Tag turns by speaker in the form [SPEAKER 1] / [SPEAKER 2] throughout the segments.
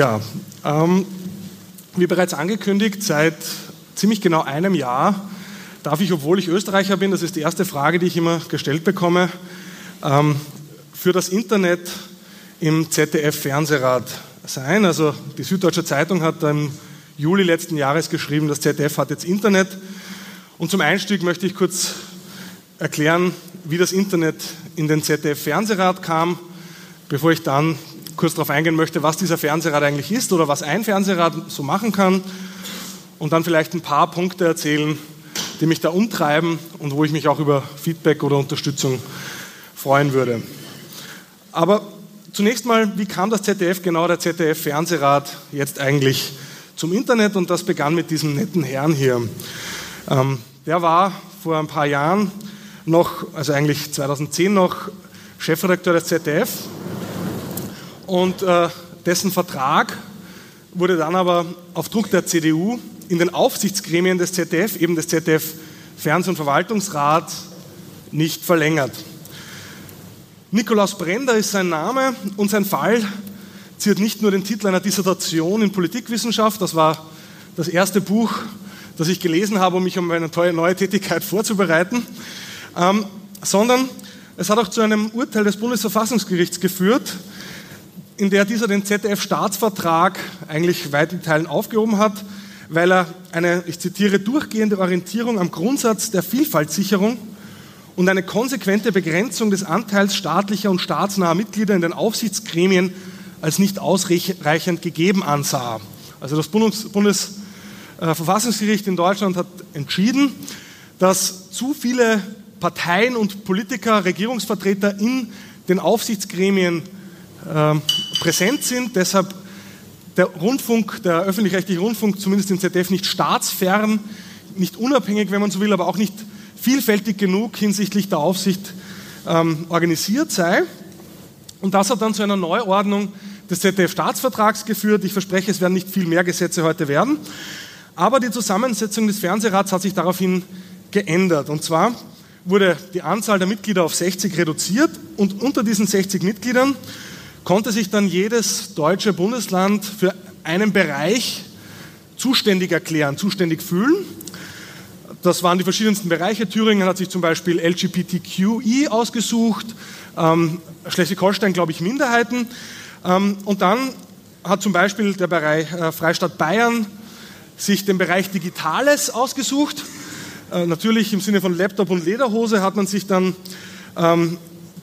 [SPEAKER 1] Ja, ähm, wie bereits angekündigt, seit ziemlich genau einem Jahr darf ich, obwohl ich Österreicher bin, das ist die erste Frage, die ich immer gestellt bekomme, ähm, für das Internet im ZDF-Fernsehrat sein. Also die Süddeutsche Zeitung hat im Juli letzten Jahres geschrieben, das ZDF hat jetzt Internet. Und zum Einstieg möchte ich kurz erklären, wie das Internet in den ZDF-Fernsehrat kam, bevor ich dann kurz darauf eingehen möchte, was dieser Fernsehrat eigentlich ist oder was ein Fernsehrat so machen kann und dann vielleicht ein paar Punkte erzählen, die mich da umtreiben und wo ich mich auch über Feedback oder Unterstützung freuen würde. Aber zunächst mal, wie kam das ZDF, genau der ZDF-Fernsehrat, jetzt eigentlich zum Internet? Und das begann mit diesem netten Herrn hier. Ähm, der war vor ein paar Jahren noch, also eigentlich 2010 noch, Chefredakteur des ZDF und äh, dessen Vertrag wurde dann aber auf Druck der CDU in den Aufsichtsgremien des ZDF, eben des ZDF Fernseh- und Verwaltungsrat, nicht verlängert. Nikolaus Brender ist sein Name und sein Fall ziert nicht nur den Titel einer Dissertation in Politikwissenschaft, das war das erste Buch, das ich gelesen habe, um mich um meine neue Tätigkeit vorzubereiten, ähm, sondern es hat auch zu einem Urteil des Bundesverfassungsgerichts geführt, in der dieser den ZDF-Staatsvertrag eigentlich weiten Teilen aufgehoben hat, weil er eine, ich zitiere, durchgehende Orientierung am Grundsatz der Vielfaltssicherung und eine konsequente Begrenzung des Anteils staatlicher und staatsnaher Mitglieder in den Aufsichtsgremien als nicht ausreichend gegeben ansah. Also das Bundesverfassungsgericht in Deutschland hat entschieden, dass zu viele Parteien und Politiker, Regierungsvertreter in den Aufsichtsgremien präsent sind. Deshalb der Rundfunk, der öffentlich-rechtliche Rundfunk, zumindest im ZDF, nicht staatsfern, nicht unabhängig, wenn man so will, aber auch nicht vielfältig genug hinsichtlich der Aufsicht ähm, organisiert sei. Und das hat dann zu einer Neuordnung des ZDF-Staatsvertrags geführt. Ich verspreche, es werden nicht viel mehr Gesetze heute werden. Aber die Zusammensetzung des Fernsehrats hat sich daraufhin geändert. Und zwar wurde die Anzahl der Mitglieder auf 60 reduziert und unter diesen 60 Mitgliedern konnte sich dann jedes deutsche Bundesland für einen Bereich zuständig erklären, zuständig fühlen. Das waren die verschiedensten Bereiche. Thüringen hat sich zum Beispiel LGBTQI ausgesucht, ähm, Schleswig-Holstein, glaube ich, Minderheiten. Ähm, und dann hat zum Beispiel der Bereich äh, Freistaat Bayern sich den Bereich Digitales ausgesucht. Äh, natürlich im Sinne von Laptop und Lederhose hat man sich dann ähm,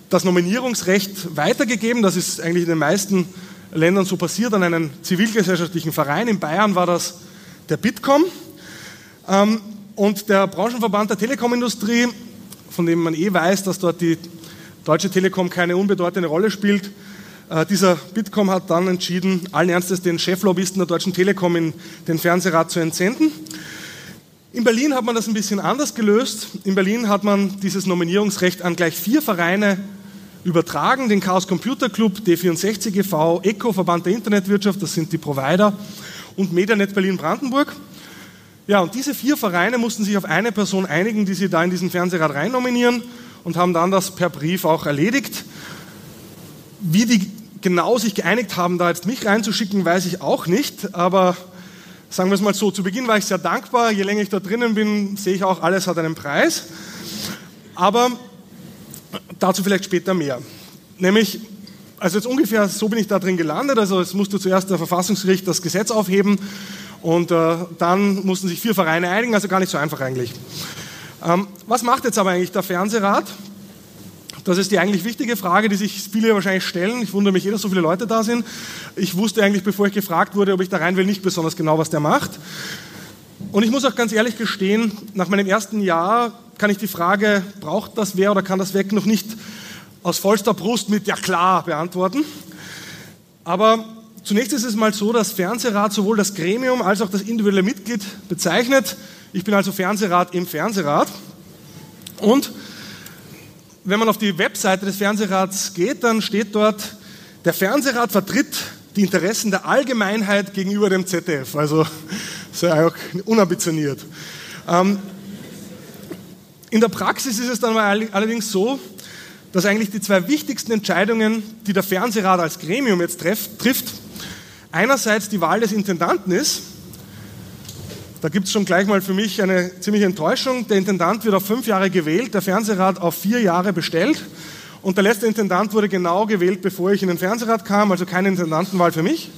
[SPEAKER 1] das Nominierungsrecht weitergegeben. Das ist eigentlich in den meisten Ländern so passiert an einen zivilgesellschaftlichen Verein. In Bayern war das der Bitkom. Ähm, und der Branchenverband der Telekomindustrie, von dem man eh weiß, dass dort die Deutsche Telekom keine unbedeutende Rolle spielt, äh, dieser Bitkom hat dann entschieden, allen Ernstes den Cheflobbyisten der Deutschen Telekom in den Fernsehrat zu entsenden. In Berlin hat man das ein bisschen anders gelöst. In Berlin hat man dieses Nominierungsrecht an gleich vier Vereine übertragen, den Chaos Computer Club, D64 e.V., ECO, Verband der Internetwirtschaft, das sind die Provider, und Medianet Berlin-Brandenburg. Ja, und diese vier Vereine mussten sich auf eine Person einigen, die sie da in diesen Fernsehrat rein nominieren und haben dann das per Brief auch erledigt. Wie die genau sich geeinigt haben, da jetzt mich reinzuschicken, weiß ich auch nicht, aber sagen wir es mal so, zu Beginn war ich sehr dankbar, je länger ich da drinnen bin, sehe ich auch, alles hat einen Preis. Aber dazu vielleicht später mehr. Nämlich, also jetzt ungefähr so bin ich da drin gelandet, also es musste zuerst der Verfassungsgericht das Gesetz aufheben und äh, dann mussten sich vier Vereine einigen, also gar nicht so einfach eigentlich. Ähm, was macht jetzt aber eigentlich der Fernsehrat? Das ist die eigentlich wichtige Frage, die sich viele wahrscheinlich stellen. Ich wundere mich eh, dass so viele Leute da sind. Ich wusste eigentlich, bevor ich gefragt wurde, ob ich da rein will, nicht besonders genau, was der macht. Und ich muss auch ganz ehrlich gestehen, nach meinem ersten Jahr kann ich die Frage, braucht das wer oder kann das weg, noch nicht aus vollster Brust mit Ja klar beantworten. Aber Zunächst ist es mal so, dass Fernsehrat sowohl das Gremium als auch das individuelle Mitglied bezeichnet. Ich bin also Fernsehrat im Fernsehrat. Und wenn man auf die Webseite des Fernsehrats geht, dann steht dort, der Fernsehrat vertritt die Interessen der Allgemeinheit gegenüber dem ZDF. Also sehr unambitioniert. Ähm, in der Praxis ist es dann allerdings so, dass eigentlich die zwei wichtigsten Entscheidungen, die der Fernsehrat als Gremium jetzt trifft, einerseits die Wahl des Intendanten ist. Da gibt es schon gleich mal für mich eine ziemliche Enttäuschung. Der Intendant wird auf fünf Jahre gewählt, der Fernsehrat auf vier Jahre bestellt. Und der letzte Intendant wurde genau gewählt, bevor ich in den Fernsehrat kam, also keine Intendantenwahl für mich.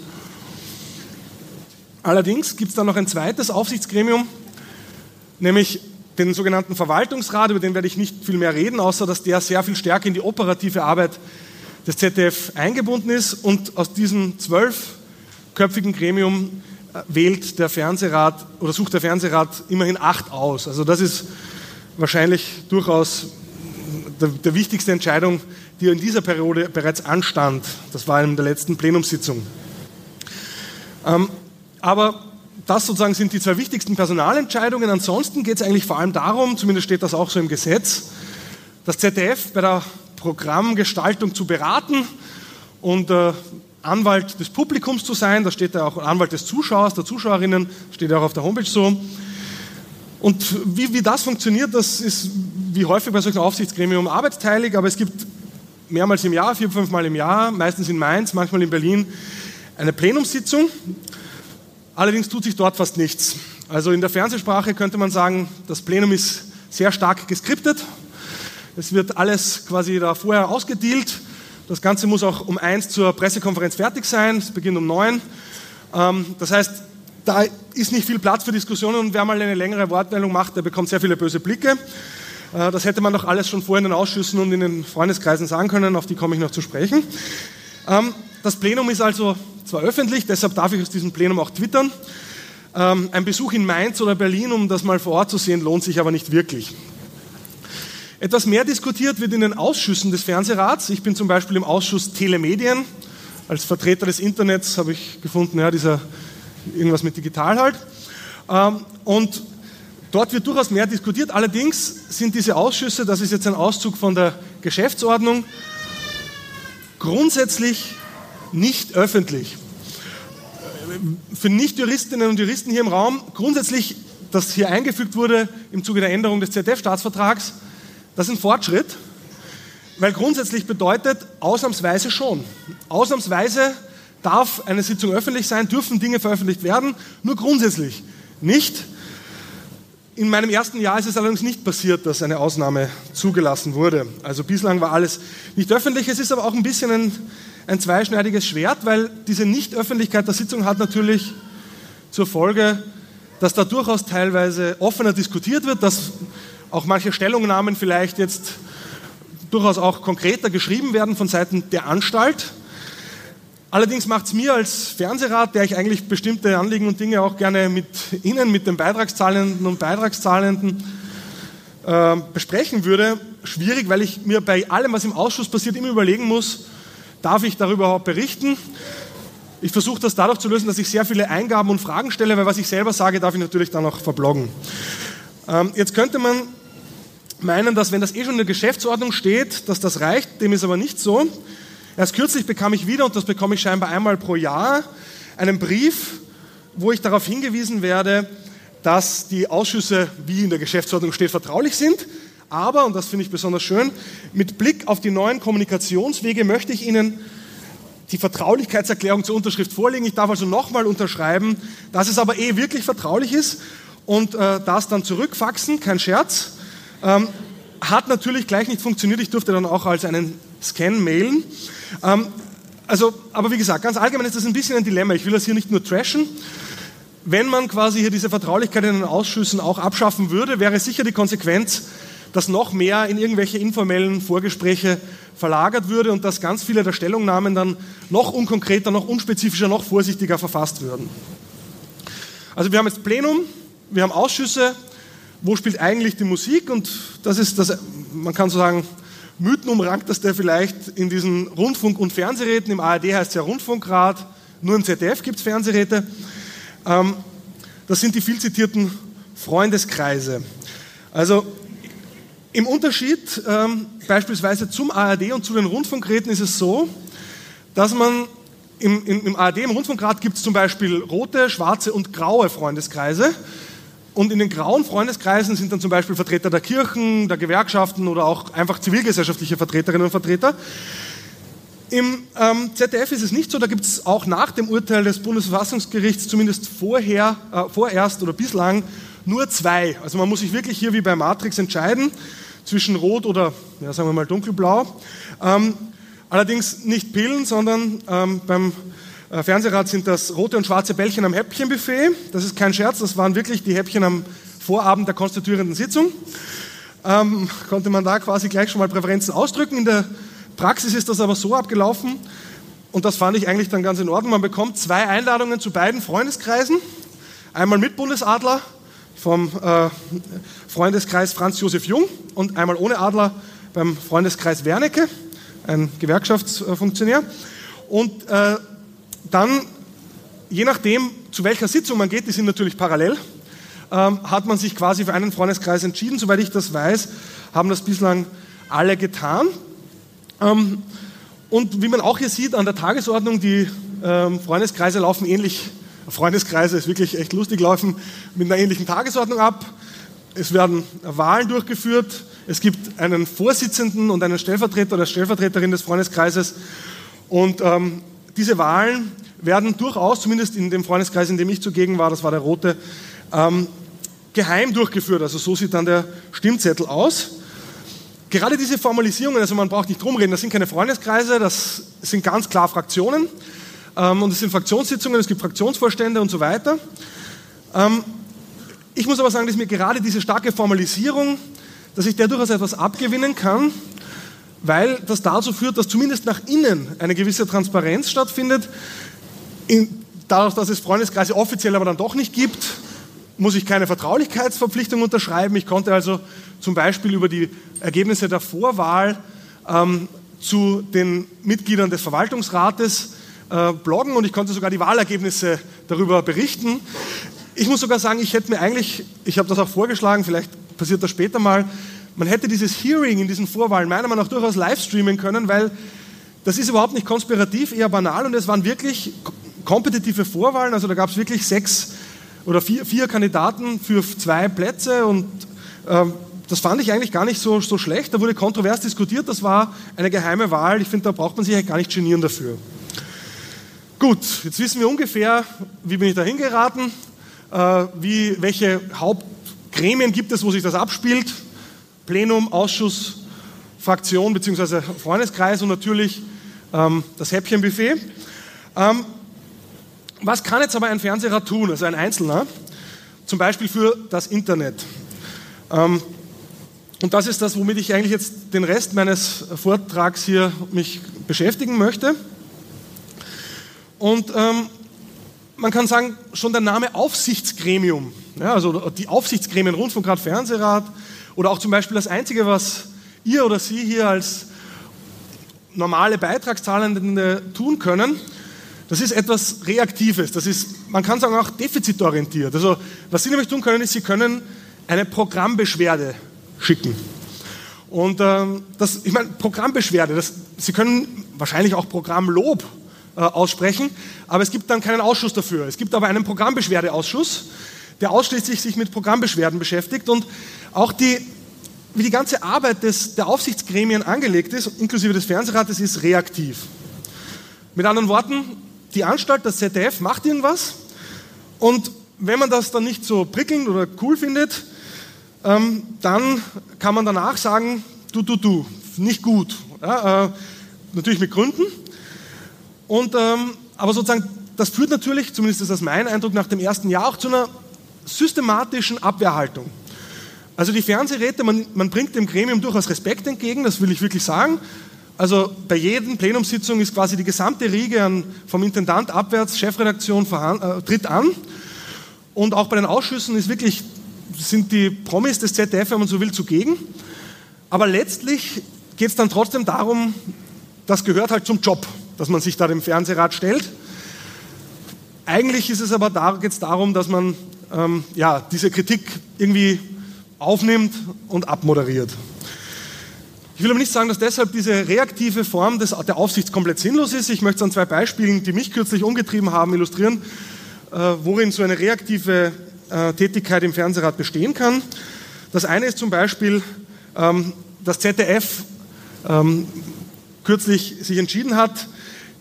[SPEAKER 1] Allerdings gibt es dann noch ein zweites Aufsichtsgremium, nämlich den sogenannten Verwaltungsrat, über den werde ich nicht viel mehr reden, außer dass der sehr viel stärker in die operative Arbeit des ZDF eingebunden ist und aus diesem zwölfköpfigen Gremium äh, wählt der Fernsehrat oder sucht der Fernsehrat immerhin acht aus. Also das ist wahrscheinlich durchaus der, der wichtigste Entscheidung, die in dieser Periode bereits anstand. Das war in der letzten Plenumssitzung. Ähm, aber das sozusagen sind die zwei wichtigsten Personalentscheidungen. Ansonsten geht es eigentlich vor allem darum, zumindest steht das auch so im Gesetz, das ZDF bei der Programmgestaltung zu beraten und äh, Anwalt des Publikums zu sein. Da steht ja auch Anwalt des Zuschauers, der Zuschauerinnen, steht ja auch auf der Homepage so. Und wie, wie das funktioniert, das ist wie häufig bei solchen Aufsichtsgremien arbeitsteilig, aber es gibt mehrmals im Jahr, vier, fünfmal im Jahr, meistens in Mainz, manchmal in Berlin, eine Plenumssitzung. Allerdings tut sich dort fast nichts. Also in der Fernsehsprache könnte man sagen, das Plenum ist sehr stark geskriptet. Es wird alles quasi da vorher ausgedealt. Das Ganze muss auch um eins zur Pressekonferenz fertig sein. Es beginnt um neun. Ähm, das heißt, da ist nicht viel Platz für Diskussionen und wer mal eine längere Wortmeldung macht, der bekommt sehr viele böse Blicke. Äh, das hätte man doch alles schon vorher in den Ausschüssen und in den Freundeskreisen sagen können, auf die komme ich noch zu sprechen. Das Plenum ist also zwar öffentlich, deshalb darf ich aus diesem Plenum auch twittern. Ähm, ein Besuch in Mainz oder Berlin, um das mal vor Ort zu sehen, lohnt sich aber nicht wirklich. Etwas mehr diskutiert wird in den Ausschüssen des Fernsehrats. Ich bin zum Beispiel im Ausschuss Telemedien. Als Vertreter des Internets habe ich gefunden, ja, dieser irgendwas mit digital halt. Ähm, und dort wird durchaus mehr diskutiert. Allerdings sind diese Ausschüsse, das ist jetzt ein Auszug von der Geschäftsordnung, grundsätzlich nicht öffentlich. Für Nicht-Juristinnen und Juristen hier im Raum, grundsätzlich, das hier eingefügt wurde im Zuge der Änderung des ZDF-Staatsvertrags, das ist ein Fortschritt, weil grundsätzlich bedeutet ausnahmsweise schon. Ausnahmsweise darf eine Sitzung öffentlich sein, dürfen Dinge veröffentlicht werden, nur grundsätzlich nicht. In meinem ersten Jahr ist es allerdings nicht passiert, dass eine Ausnahme zugelassen wurde. Also bislang war alles nicht öffentlich. Es ist aber auch ein bisschen ein, ein zweischneidiges Schwert, weil diese Nichtöffentlichkeit der Sitzung hat natürlich zur Folge, dass da durchaus teilweise offener diskutiert wird, dass auch manche Stellungnahmen vielleicht jetzt durchaus auch konkreter geschrieben werden von Seiten der Anstalt. Allerdings macht es mir als Fernsehrat, der ich eigentlich bestimmte Anliegen und Dinge auch gerne mit Ihnen, mit den Beitragszahlenden und Beitragszahlenden äh, besprechen würde, schwierig, weil ich mir bei allem, was im Ausschuss passiert, immer überlegen muss, darf ich darüber überhaupt berichten? Ich versuche das dadurch zu lösen, dass ich sehr viele Eingaben und Fragen stelle, weil was ich selber sage, darf ich natürlich dann auch verbloggen. Ähm, jetzt könnte man meinen, dass wenn das eh schon in der Geschäftsordnung steht, dass das reicht. Dem ist aber nicht so. Erst kürzlich bekam ich wieder, und das bekomme ich scheinbar einmal pro Jahr, einen Brief, wo ich darauf hingewiesen werde, dass die Ausschüsse, wie in der Geschäftsordnung steht, vertraulich sind. Aber, und das finde ich besonders schön, mit Blick auf die neuen Kommunikationswege möchte ich Ihnen die Vertraulichkeitserklärung zur Unterschrift vorlegen. Ich darf also nochmal unterschreiben, dass es aber eh wirklich vertraulich ist und äh, das dann zurückfaxen, kein Scherz. Ähm, hat natürlich gleich nicht funktioniert. Ich durfte dann auch als einen Scan mailen. Ähm, also, aber wie gesagt, ganz allgemein ist das ein bisschen ein Dilemma. Ich will das hier nicht nur trashen. Wenn man quasi hier diese Vertraulichkeit in den Ausschüssen auch abschaffen würde, wäre sicher die Konsequenz, dass noch mehr in irgendwelche informellen Vorgespräche verlagert würde und dass ganz viele der Stellungnahmen dann noch unkonkreter, noch unspezifischer, noch vorsichtiger verfasst würden. Also wir haben jetzt Plenum, wir haben Ausschüsse, wo spielt eigentlich die Musik und das ist das, man kann so sagen, mythenumrankteste vielleicht in diesen Rundfunk- und Fernsehräten. Im ARD heißt es ja Rundfunkrat, nur im ZDF gibt es Fernsehräte. Ähm, das sind die viel zitierten Freundeskreise. Also im Unterschied ähm, beispielsweise zum ARD und zu den Rundfunkräten ist es so, dass man im, im, im ARD, im Rundfunkrat gibt es zum Beispiel rote, schwarze und graue Freundeskreise. Und in den grauen Freundeskreisen sind dann zum Beispiel Vertreter der Kirchen, der Gewerkschaften oder auch einfach zivilgesellschaftliche Vertreterinnen und Vertreter. Im ähm, ZDF ist es nicht so, da gibt es auch nach dem Urteil des Bundesverfassungsgerichts zumindest vorher, äh, vorerst oder bislang nur zwei. Also man muss sich wirklich hier wie bei Matrix entscheiden zwischen Rot oder, ja, sagen wir mal, dunkelblau. Ähm, allerdings nicht Pillen, sondern ähm, beim äh, Fernsehrat sind das rote und schwarze Bällchen am Häppchenbuffet. Das ist kein Scherz, das waren wirklich die Häppchen am Vorabend der konstituierenden Sitzung. Ähm, konnte man da quasi gleich schon mal Präferenzen ausdrücken. In der Praxis ist das aber so abgelaufen, und das fand ich eigentlich dann ganz in Ordnung. Man bekommt zwei Einladungen zu beiden Freundeskreisen. Einmal mit Bundesadler vom äh, Freundeskreis Franz Josef Jung und einmal ohne Adler beim Freundeskreis Wernicke, ein Gewerkschaftsfunktionär. Und äh, dann, je nachdem, zu welcher Sitzung man geht, die sind natürlich parallel, ähm, hat man sich quasi für einen Freundeskreis entschieden. Soweit ich das weiß, haben das bislang alle getan. Ähm, und wie man auch hier sieht an der Tagesordnung, die ähm, Freundeskreise laufen ähnlich, Freundeskreise ist wirklich echt lustig, laufen mit einer ähnlichen Tagesordnung ab. Es werden Wahlen durchgeführt. Es gibt einen Vorsitzenden und einen Stellvertreter oder Stellvertreterin des Freundeskreises. Und ähm, diese Wahlen werden durchaus, zumindest in dem Freundeskreis, in dem ich zugegen war, das war der rote, ähm, geheim durchgeführt. Also so sieht dann der Stimmzettel aus. Gerade diese Formalisierungen, also man braucht nicht drum reden, das sind keine Freundeskreise, das sind ganz klar Fraktionen ähm, und es sind Fraktionssitzungen, es gibt Fraktionsvorstände und so weiter. Ähm, ich muss aber sagen, dass mir gerade diese starke Formalisierung, dass ich der durchaus etwas abgewinnen kann, weil das dazu führt, dass zumindest nach innen eine gewisse Transparenz stattfindet. In, dadurch, dass es Freundeskreise offiziell aber dann doch nicht gibt, muss ich keine Vertraulichkeitsverpflichtung unterschreiben. Ich konnte also zum Beispiel über die Ergebnisse der Vorwahl ähm, zu den Mitgliedern des Verwaltungsrates äh, bloggen und ich konnte sogar die Wahlergebnisse darüber berichten. Ich muss sogar sagen, ich hätte mir eigentlich, ich habe das auch vorgeschlagen, vielleicht passiert das später mal, man hätte dieses Hearing in diesen Vorwahlen meiner Meinung nach durchaus live streamen können, weil das ist überhaupt nicht konspirativ, eher banal und es waren wirklich kompetitive Vorwahlen, also da gab es wirklich sechs oder vier, vier Kandidaten für zwei Plätze und ähm, das fand ich eigentlich gar nicht so, so schlecht. Da wurde kontrovers diskutiert, das war eine geheime Wahl. Ich finde, da braucht man sich gar nicht genieren dafür. Gut, jetzt wissen wir ungefähr, wie bin ich da hingeraten, äh, welche Hauptgremien gibt es, wo sich das abspielt. Plenum, Ausschuss, Fraktion bzw. Freundeskreis und natürlich ähm, das Häppchenbuffet. Ähm, was kann jetzt aber ein Fernseher tun, also ein Einzelner, zum Beispiel für das Internet? Ähm, und das ist das, womit ich eigentlich jetzt den Rest meines Vortrags hier mich beschäftigen möchte. Und ähm, man kann sagen, schon der Name Aufsichtsgremium, ja, also die Aufsichtsgremien Rundfunkrat, Fernsehrat oder auch zum Beispiel das Einzige, was ihr oder Sie hier als normale Beitragszahlende tun können, das ist etwas Reaktives. Das ist, man kann sagen, auch defizitorientiert. Also, was Sie nämlich tun können, ist, Sie können eine Programmbeschwerde schicken. Und ähm, das, ich meine, Programmbeschwerde, das, Sie können wahrscheinlich auch Programmlob äh, aussprechen, aber es gibt dann keinen Ausschuss dafür. Es gibt aber einen Programmbeschwerdeausschuss, der ausschließlich sich mit Programmbeschwerden beschäftigt und auch die, wie die ganze Arbeit des, der Aufsichtsgremien angelegt ist, inklusive des Fernsehrates, ist reaktiv. Mit anderen Worten, die Anstalt, das ZDF, macht irgendwas und wenn man das dann nicht so prickelnd oder cool findet, ähm, dann kann man danach sagen, du, du, du, nicht gut. Ja, äh, natürlich mit Gründen. Und, ähm, aber sozusagen, das führt natürlich, zumindest ist das mein Eindruck nach dem ersten Jahr, auch zu einer systematischen Abwehrhaltung. Also die Fernsehräte, man, man bringt dem Gremium durchaus Respekt entgegen, das will ich wirklich sagen. Also bei jedem Plenumssitzung ist quasi die gesamte Riege an, vom Intendant abwärts, Chefredaktion äh, tritt an. Und auch bei den Ausschüssen ist wirklich, sind die Promis des ZDF, wenn man so will, zugegen. Aber letztlich geht es dann trotzdem darum, das gehört halt zum Job, dass man sich da dem Fernsehrat stellt. Eigentlich ist es aber da, geht es darum, dass man ähm, ja, diese Kritik irgendwie aufnimmt und abmoderiert. Ich will aber nicht sagen, dass deshalb diese reaktive Form des, der Aufsicht komplett sinnlos ist. Ich möchte es an zwei Beispielen, die mich kürzlich umgetrieben haben, illustrieren, äh, worin so eine reaktive äh, Tätigkeit im Fernsehrat bestehen kann. Das eine ist zum Beispiel, ähm, das ZDF ähm, kürzlich sich entschieden hat,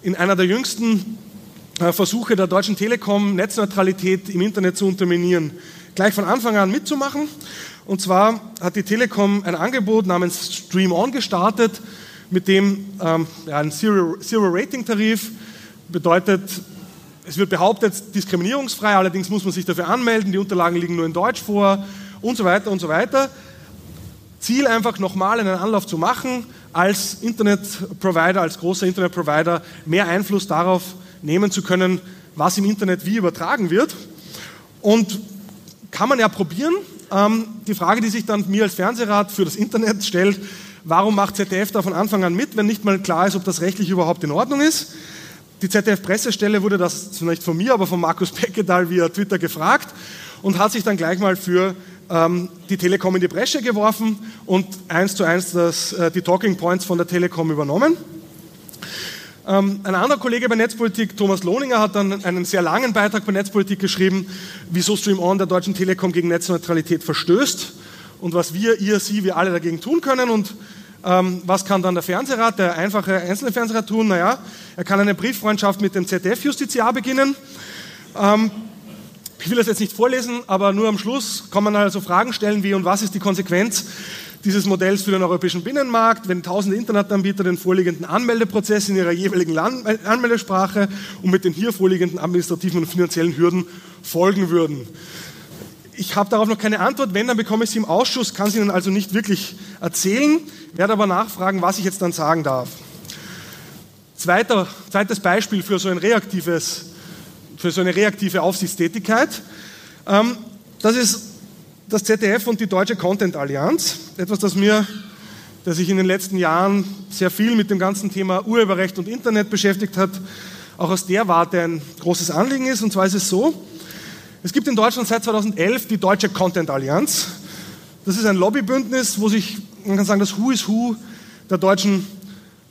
[SPEAKER 1] in einer der jüngsten äh, Versuche der Deutschen Telekom Netzneutralität im Internet zu unterminieren, gleich von Anfang an mitzumachen. Und zwar hat die Telekom ein Angebot namens Stream On gestartet, mit dem ähm, ja, ein Zero-Rating-Tarif Zero bedeutet, es wird behauptet, diskriminierungsfrei, allerdings muss man sich dafür anmelden, die Unterlagen liegen nur in Deutsch vor und so weiter und so weiter. Ziel einfach nochmal einen Anlauf zu machen, als Internetprovider, als großer Internetprovider mehr Einfluss darauf nehmen zu können, was im Internet wie übertragen wird. Und kann man ja probieren. Ähm, die Frage, die sich dann mir als Fernsehrat für das Internet stellt, warum macht ZDF da von Anfang an mit, wenn nicht mal klar ist, ob das rechtlich überhaupt in Ordnung ist? Die ZDF-Pressestelle wurde das zunächst von mir, aber von Markus Beckedahl via Twitter gefragt und hat sich dann gleich mal für ähm, die Telekom in die Bresche geworfen und eins zu eins das, äh, die Talking Points von der Telekom übernommen. Ähm, ein anderer Kollege bei Netzpolitik, Thomas Lohninger, hat dann einen sehr langen Beitrag bei Netzpolitik geschrieben, wieso Stream On der Deutschen Telekom gegen Netzneutralität verstößt und was wir, ihr, sie, wir alle dagegen tun können. Und ähm, was kann dann der Fernsehrat, der einfache einzelne Fernsehrat tun? Naja, er kann eine Brieffreundschaft mit dem ZDF-Justiziar beginnen. Ähm, ich will das jetzt nicht vorlesen, aber nur am Schluss kann man also Fragen stellen wie, und was ist die Konsequenz dieses Modells für den europäischen Binnenmarkt, wenn tausende Internetanbieter den vorliegenden Anmeldeprozess in ihrer jeweiligen Anmeldesprache und mit den hier vorliegenden administrativen und finanziellen Hürden folgen würden. Ich habe darauf noch keine Antwort. Wenn, dann bekomme ich sie im Ausschuss, kann sie Ihnen also nicht wirklich erzählen, werde aber nachfragen, was ich jetzt dann sagen darf. Zweiter, zweites Beispiel für so ein reaktives für so eine reaktive Aufsichtstätigkeit. Ähm, das ist das ZDF und die Deutsche Content Allianz, etwas, das mir, das sich in den letzten Jahren sehr viel mit dem ganzen Thema Urheberrecht und Internet beschäftigt hat, auch aus der Warte ein großes Anliegen ist. Und zwar ist es so, es gibt in Deutschland seit 2011 die Deutsche Content Allianz. Das ist ein Lobbybündnis, wo sich, man kann sagen, das Who is Who der deutschen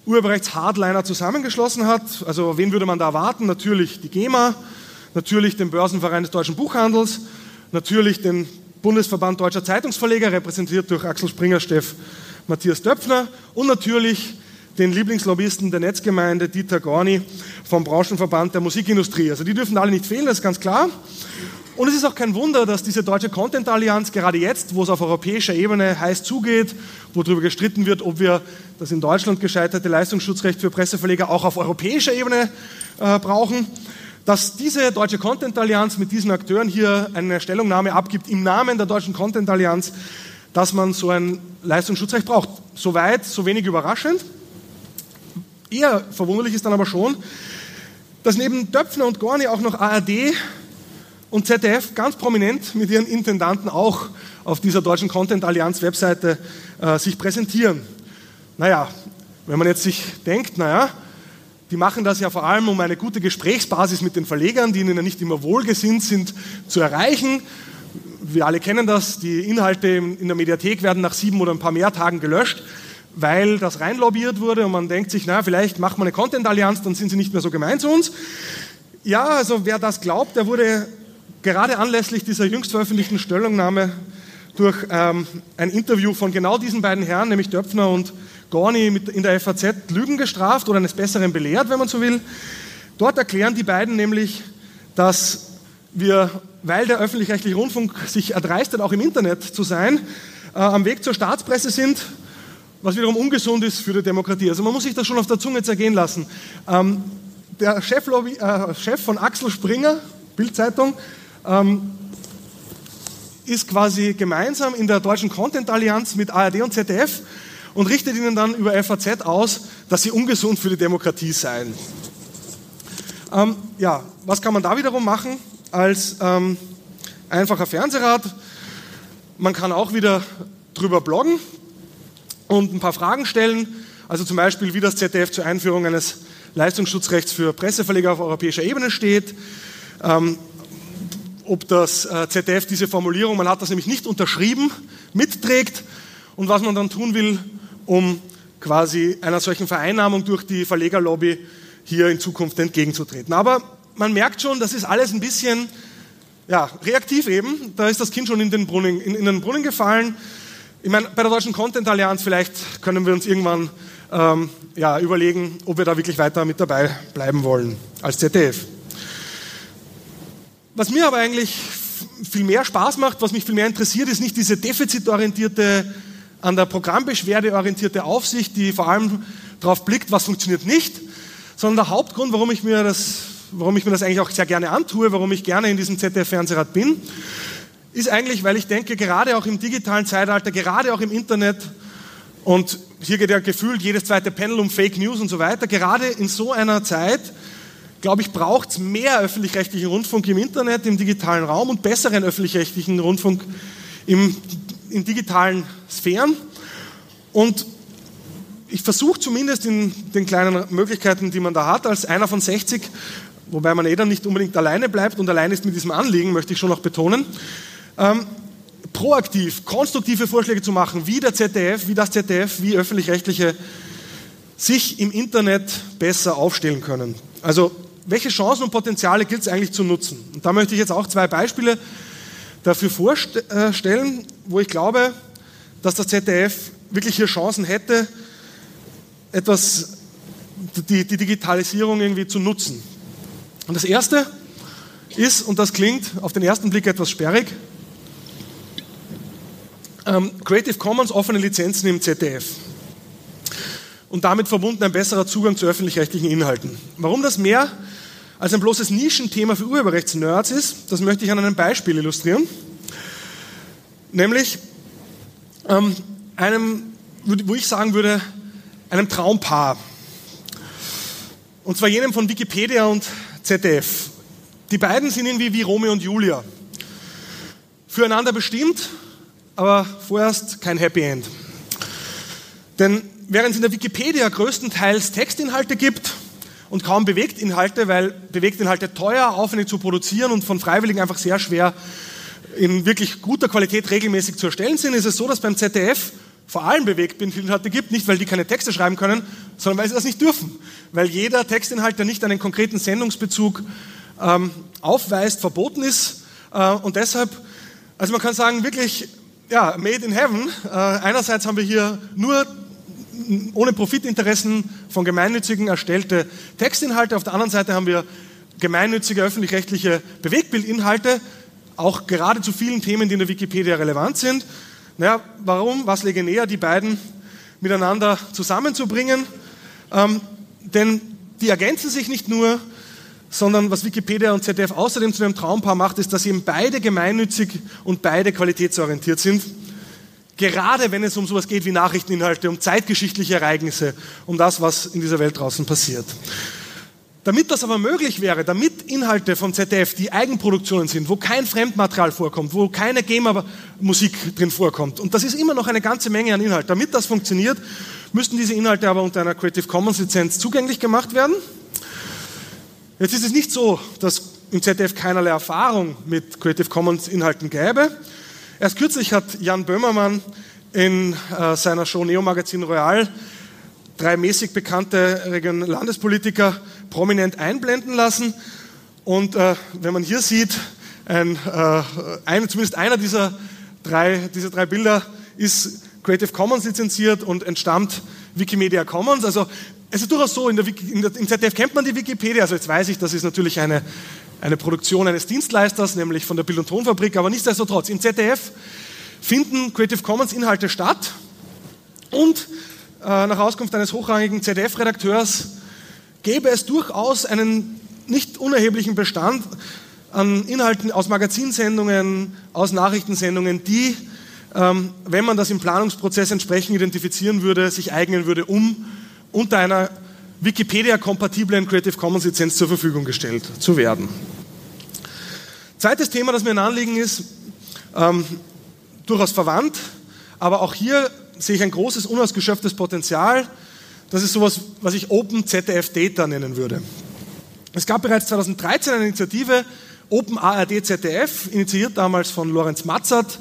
[SPEAKER 1] Urheberrechts-Hardliner zusammengeschlossen hat. Also wen würde man da erwarten? Natürlich die GEMA, natürlich den Börsenverein des deutschen Buchhandels, natürlich den Bundesverband Deutscher Zeitungsverleger, repräsentiert durch Axel Springer, Steff Matthias Döpfner und natürlich den Lieblingslobbyisten der Netzgemeinde Dieter Gorni vom Branchenverband der Musikindustrie. Also die dürfen alle nicht fehlen, das ist ganz klar. Und es ist auch kein Wunder, dass diese deutsche Content Allianz gerade jetzt, wo es auf europäischer Ebene heiß zugeht, wo darüber gestritten wird, ob wir das in Deutschland gescheiterte Leistungsschutzrecht für Presseverleger auch auf europäischer Ebene äh, brauchen, dass diese deutsche Content Allianz mit diesen Akteuren hier eine Stellungnahme abgibt im Namen der deutschen Content Allianz, dass man so ein Leistungsschutzrecht braucht. Soweit, so wenig überraschend. Eher verwunderlich ist dann aber schon, dass neben Döpfner und Gorni auch noch ARD und ZDF ganz prominent mit ihren Intendanten auch auf dieser deutschen Content Allianz Webseite äh, sich präsentieren. Naja, wenn man jetzt sich denkt, naja, die machen das ja vor allem, um eine gute Gesprächsbasis mit den Verlegern, die ihnen ja nicht immer wohlgesinnt sind, zu erreichen. Wir alle kennen das, die Inhalte in der Mediathek werden nach sieben oder ein paar mehr Tagen gelöscht, weil das reinlobbyiert wurde und man denkt sich, naja, vielleicht macht man eine Content-Allianz, dann sind sie nicht mehr so gemein zu uns. Ja, also wer das glaubt, der wurde gerade anlässlich dieser jüngst veröffentlichten Stellungnahme durch ähm, ein Interview von genau diesen beiden Herren, nämlich Döpfner und Gorni in der FAZ Lügen gestraft oder eines Besseren belehrt, wenn man so will. Dort erklären die beiden nämlich, dass wir, weil der öffentlich-rechtliche Rundfunk sich erdreistet, auch im Internet zu sein, äh, am Weg zur Staatspresse sind, was wiederum ungesund ist für die Demokratie. Also man muss sich das schon auf der Zunge zergehen lassen. Ähm, der Cheflobby, äh, Chef von Axel Springer, Bildzeitung, ähm, ist quasi gemeinsam in der deutschen Content Allianz mit ARD und ZDF und richtet ihnen dann über FAZ aus, dass sie ungesund für die Demokratie seien. Ähm, ja, was kann man da wiederum machen als ähm, einfacher Fernsehrat? Man kann auch wieder drüber bloggen und ein paar Fragen stellen. Also zum Beispiel, wie das ZDF zur Einführung eines Leistungsschutzrechts für Presseverleger auf europäischer Ebene steht. Ähm, ob das äh, ZDF diese Formulierung, man hat das nämlich nicht unterschrieben, mitträgt und was man dann tun will, um quasi einer solchen Vereinnahmung durch die Verlegerlobby hier in Zukunft entgegenzutreten. Aber man merkt schon, das ist alles ein bisschen ja, reaktiv eben. Da ist das Kind schon in den Brunnen, in, in den Brunnen gefallen. Ich meine, bei der Deutschen Content Allianz vielleicht können wir uns irgendwann ähm, ja, überlegen, ob wir da wirklich weiter mit dabei bleiben wollen als ZDF. Was mir aber eigentlich viel mehr Spaß macht, was mich viel mehr interessiert, ist nicht diese defizitorientierte, an der Programmbeschwerde orientierte Aufsicht, die vor allem darauf blickt, was funktioniert nicht, sondern der Hauptgrund, warum ich mir das, warum ich mir das eigentlich auch sehr gerne antue, warum ich gerne in diesem ZDF-Fernsehrat bin, ist eigentlich, weil ich denke, gerade auch im digitalen Zeitalter, gerade auch im Internet, und hier geht ja gefühlt jedes zweite Panel um Fake News und so weiter, gerade in so einer Zeit, glaube ich, braucht es mehr öffentlich-rechtlichen Rundfunk im Internet, im digitalen Raum und besseren öffentlich-rechtlichen Rundfunk im, in digitalen Sphären. Und ich versuche zumindest in den kleinen Möglichkeiten, die man da hat, als einer von 60, wobei man eh dann nicht unbedingt alleine bleibt und allein ist mit diesem Anliegen, möchte ich schon noch betonen, ähm, proaktiv, konstruktive Vorschläge zu machen, wie der ZDF, wie das ZDF, wie öffentlich-rechtliche sich im Internet besser aufstellen können. Also welche Chancen und Potenziale gilt es eigentlich zu nutzen? Und da möchte ich jetzt auch zwei Beispiele dafür vorstellen, wo ich glaube, dass das ZDF wirklich hier Chancen hätte, etwas, die, die Digitalisierung irgendwie zu nutzen. Und das erste ist, und das klingt auf den ersten Blick etwas sperrig, ähm, Creative Commons offene Lizenzen im ZDF. Und damit verbunden ein besserer Zugang zu öffentlich-rechtlichen Inhalten. Warum das mehr als ein bloßes Nischenthema für Urheberrechtsnerds ist, das möchte ich an einem Beispiel illustrieren. Nämlich ähm, einem, wo ich sagen würde, einem Traumpaar. Und zwar jenem von Wikipedia und ZDF. Die beiden sind irgendwie wie Romeo und Julia. Füreinander bestimmt, aber vorerst kein Happy End. Denn während es in der Wikipedia größtenteils Textinhalte gibt und kaum Bewegtinhalte, weil Bewegtinhalte teuer, aufwendig zu produzieren und von Freiwilligen einfach sehr schwer in wirklich guter Qualität regelmäßig zu erstellen sind, ist es so, dass beim ZDF vor allem Bewegtbildinhalte gibt, nicht weil die keine Texte schreiben können, sondern weil sie das nicht dürfen. Weil jeder Textinhalt, der nicht einen konkreten Sendungsbezug ähm, aufweist, verboten ist. Äh, und deshalb, also man kann sagen, wirklich, ja, made in heaven. Äh, einerseits haben wir hier nur ohne Profitinteressen von Gemeinnützigen erstellte Textinhalte, auf der anderen Seite haben wir gemeinnützige öffentlich-rechtliche Bewegbildinhalte, auch gerade zu vielen Themen, die in der Wikipedia relevant sind. Naja, warum? Was lege näher, die beiden miteinander zusammenzubringen? Ähm, denn die ergänzen sich nicht nur, sondern was Wikipedia und ZDF außerdem zu einem Traumpaar macht, ist, dass eben beide gemeinnützig und beide qualitätsorientiert sind. Gerade wenn es um sowas geht wie Nachrichteninhalte, um zeitgeschichtliche Ereignisse, um das, was in dieser Welt draußen passiert. Damit das aber möglich wäre, damit Inhalte vom ZDF, die Eigenproduktionen sind, wo kein Fremdmaterial vorkommt, wo keine GEMA-Musik drin vorkommt, und das ist immer noch eine ganze Menge an Inhalt, damit das funktioniert, müssten diese Inhalte aber unter einer Creative Commons Lizenz zugänglich gemacht werden. Jetzt ist es nicht so, dass im ZDF keinerlei Erfahrung mit Creative Commons Inhalten gäbe. Erst kürzlich hat Jan Böhmermann in äh, seiner Show Neo Magazin Royal drei mäßig bekannte Region Landespolitiker prominent einblenden lassen. Und äh, wenn man hier sieht, ein, äh, ein, zumindest einer dieser drei, dieser drei Bilder ist Creative Commons lizenziert und entstammt Wikimedia Commons. Also es ist durchaus so, in der, in der, im ZDF kennt man die Wikipedia, also jetzt weiß ich, das ist natürlich eine, eine Produktion eines Dienstleisters, nämlich von der Bild- und Tonfabrik, aber nichtsdestotrotz, im ZDF finden Creative Commons Inhalte statt und äh, nach Auskunft eines hochrangigen ZDF-Redakteurs gäbe es durchaus einen nicht unerheblichen Bestand an Inhalten aus Magazinsendungen, aus Nachrichtensendungen, die, ähm, wenn man das im Planungsprozess entsprechend identifizieren würde, sich eignen würde, um unter einer Wikipedia-kompatiblen Creative Commons Lizenz zur Verfügung gestellt zu werden. Zweites Thema, das mir ein Anliegen ist, ähm, durchaus verwandt, aber auch hier sehe ich ein großes unausgeschöpftes Potenzial. Das ist sowas, was ich Open ZDF Data nennen würde. Es gab bereits 2013 eine Initiative, Open ARD ZDF, initiiert damals von Lorenz Matzert,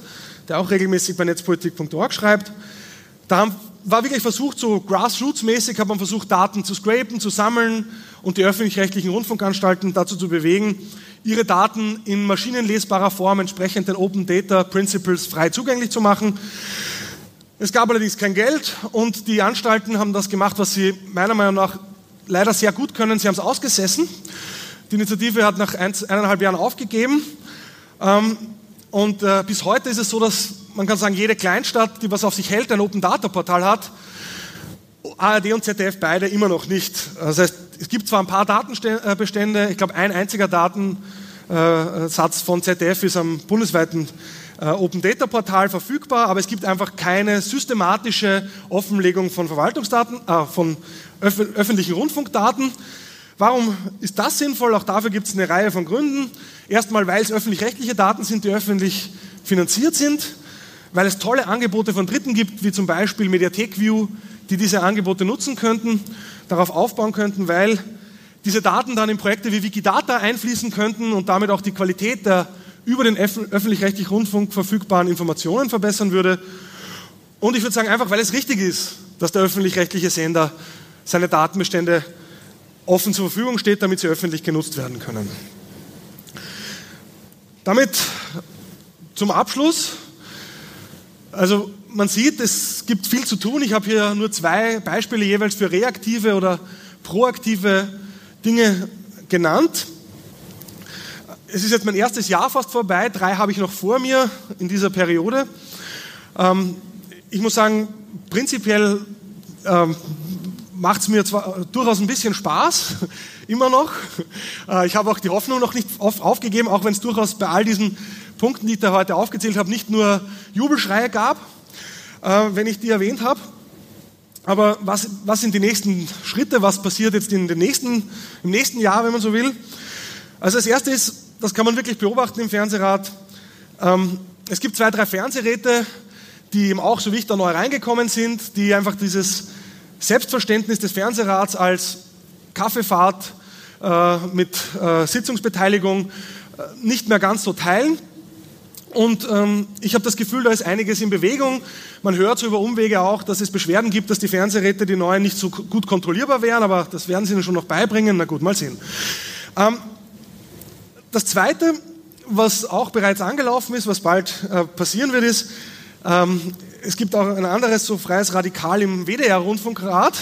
[SPEAKER 1] der auch regelmäßig bei netzpolitik.org schreibt. Da war wirklich versucht, so grassroots-mäßig hat man versucht, Daten zu scrapen, zu sammeln und die öffentlich-rechtlichen Rundfunkanstalten dazu zu bewegen, ihre Daten in maschinenlesbarer Form entsprechend den Open Data Principles frei zugänglich zu machen. Es gab allerdings kein Geld und die Anstalten haben das gemacht, was sie meiner Meinung nach leider sehr gut können. Sie haben es ausgesessen. Die Initiative hat nach eineinhalb Jahren aufgegeben. Ähm, und äh, bis heute ist es so, dass man kann sagen, jede Kleinstadt, die was auf sich hält, ein Open Data Portal hat. ARD und ZDF beide immer noch nicht. Das heißt, es gibt zwar ein paar Datenbestände, ich glaube ein einziger Datensatz von ZDF ist am bundesweiten äh, Open Data Portal verfügbar, aber es gibt einfach keine systematische Offenlegung von Verwaltungsdaten, äh, von öf öffentlichen Rundfunkdaten. Warum ist das sinnvoll? Auch dafür gibt es eine Reihe von Gründen. Erstmal, weil es öffentlich-rechtliche Daten sind, die öffentlich finanziert sind, weil es tolle Angebote von Dritten gibt, wie zum Beispiel MediaTekView, die diese Angebote nutzen könnten, darauf aufbauen könnten, weil diese Daten dann in Projekte wie Wikidata einfließen könnten und damit auch die Qualität der über den öffentlich-rechtlichen Rundfunk verfügbaren Informationen verbessern würde. Und ich würde sagen, einfach weil es richtig ist, dass der öffentlich-rechtliche Sender seine Datenbestände offen zur Verfügung steht, damit sie öffentlich genutzt werden können. Damit zum Abschluss. Also man sieht, es gibt viel zu tun. Ich habe hier nur zwei Beispiele jeweils für reaktive oder proaktive Dinge genannt es ist jetzt mein erstes Jahr fast vorbei, drei habe ich noch vor mir in dieser Periode. Ähm, ich muss sagen, prinzipiell ähm, macht es mir zwar durchaus ein bisschen Spaß, immer noch. Äh, ich habe auch die Hoffnung noch nicht auf, aufgegeben, auch wenn es durchaus bei all diesen Punkten, die ich da heute aufgezählt habe, nicht nur Jubelschreie gab, äh, wenn ich die erwähnt habe. Aber was, was sind die nächsten Schritte? Was passiert jetzt in den nächsten, im nächsten Jahr, wenn man so will? Also das erste ist, das kann man wirklich beobachten im Fernsehrat. Ähm, es gibt zwei, drei Fernsehräte, die eben auch so wie ich da neu reingekommen sind, die einfach dieses Selbstverständnis des Fernsehrats als Kaffeefahrt äh, mit äh, Sitzungsbeteiligung nicht mehr ganz so teilen. Und ähm, ich habe das Gefühl, da ist einiges in Bewegung. Man hört so über Umwege auch, dass es Beschwerden gibt, dass die Fernsehräte, die neuen, nicht so gut kontrollierbar wären, aber das werden sie ihnen schon noch beibringen. Na gut, mal sehen. Ähm, das Zweite, was auch bereits angelaufen ist, was bald äh, passieren wird, ist, ähm, es gibt auch ein anderes so freies Radikal im WDR-Rundfunkrat,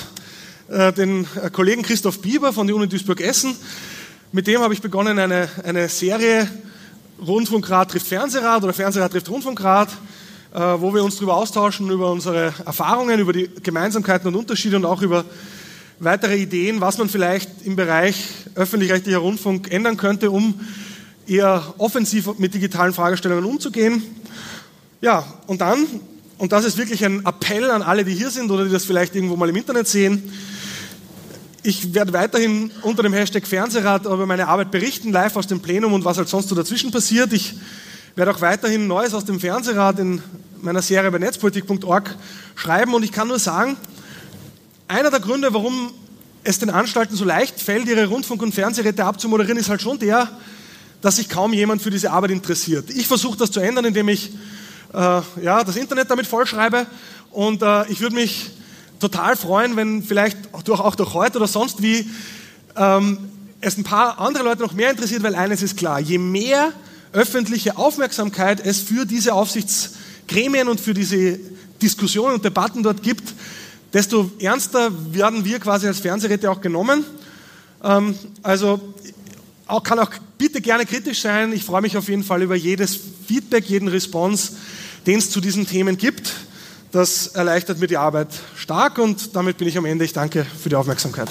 [SPEAKER 1] äh, den äh, Kollegen Christoph Bieber von der Uni Duisburg-Essen. Mit dem habe ich begonnen, eine, eine Serie Rundfunkrat trifft Fernsehrat oder Fernsehrat trifft Rundfunkrat, äh, wo wir uns darüber austauschen, über unsere Erfahrungen, über die Gemeinsamkeiten und Unterschiede und auch über weitere Ideen, was man vielleicht im Bereich öffentlich-rechtlicher Rundfunk ändern könnte, um eher offensiv mit digitalen Fragestellungen umzugehen. Ja, und dann, und das ist wirklich ein Appell an alle, die hier sind oder die das vielleicht irgendwo mal im Internet sehen, ich werde weiterhin unter dem Hashtag Fernsehrat über meine Arbeit berichten, live aus dem Plenum und was halt sonst so dazwischen passiert. Ich werde auch weiterhin Neues aus dem Fernsehrat in meiner Serie bei netzpolitik.org schreiben und ich kann nur sagen, einer der Gründe, warum es den Anstalten so leicht fällt, ihre Rundfunk- und Fernsehräte abzumoderieren, ist halt schon der, dass sich kaum jemand für diese Arbeit interessiert. Ich versuche das zu ändern, indem ich äh, ja, das Internet damit vollschreibe und äh, ich würde mich total freuen, wenn vielleicht durch, auch durch heute oder sonst wie ähm, es ein paar andere Leute noch mehr interessiert, weil eines ist klar, je mehr öffentliche Aufmerksamkeit es für diese Aufsichtsgremien und für diese Diskussionen und Debatten dort gibt, desto ernster werden wir quasi als Fernsehräte auch genommen. Ähm, also auch, kann auch bitte gerne kritisch sein. Ich freue mich auf jeden Fall über jedes Feedback, jeden Response, den es zu diesen Themen gibt. Das erleichtert mir die Arbeit stark und damit bin ich am Ende. Ich danke für die Aufmerksamkeit.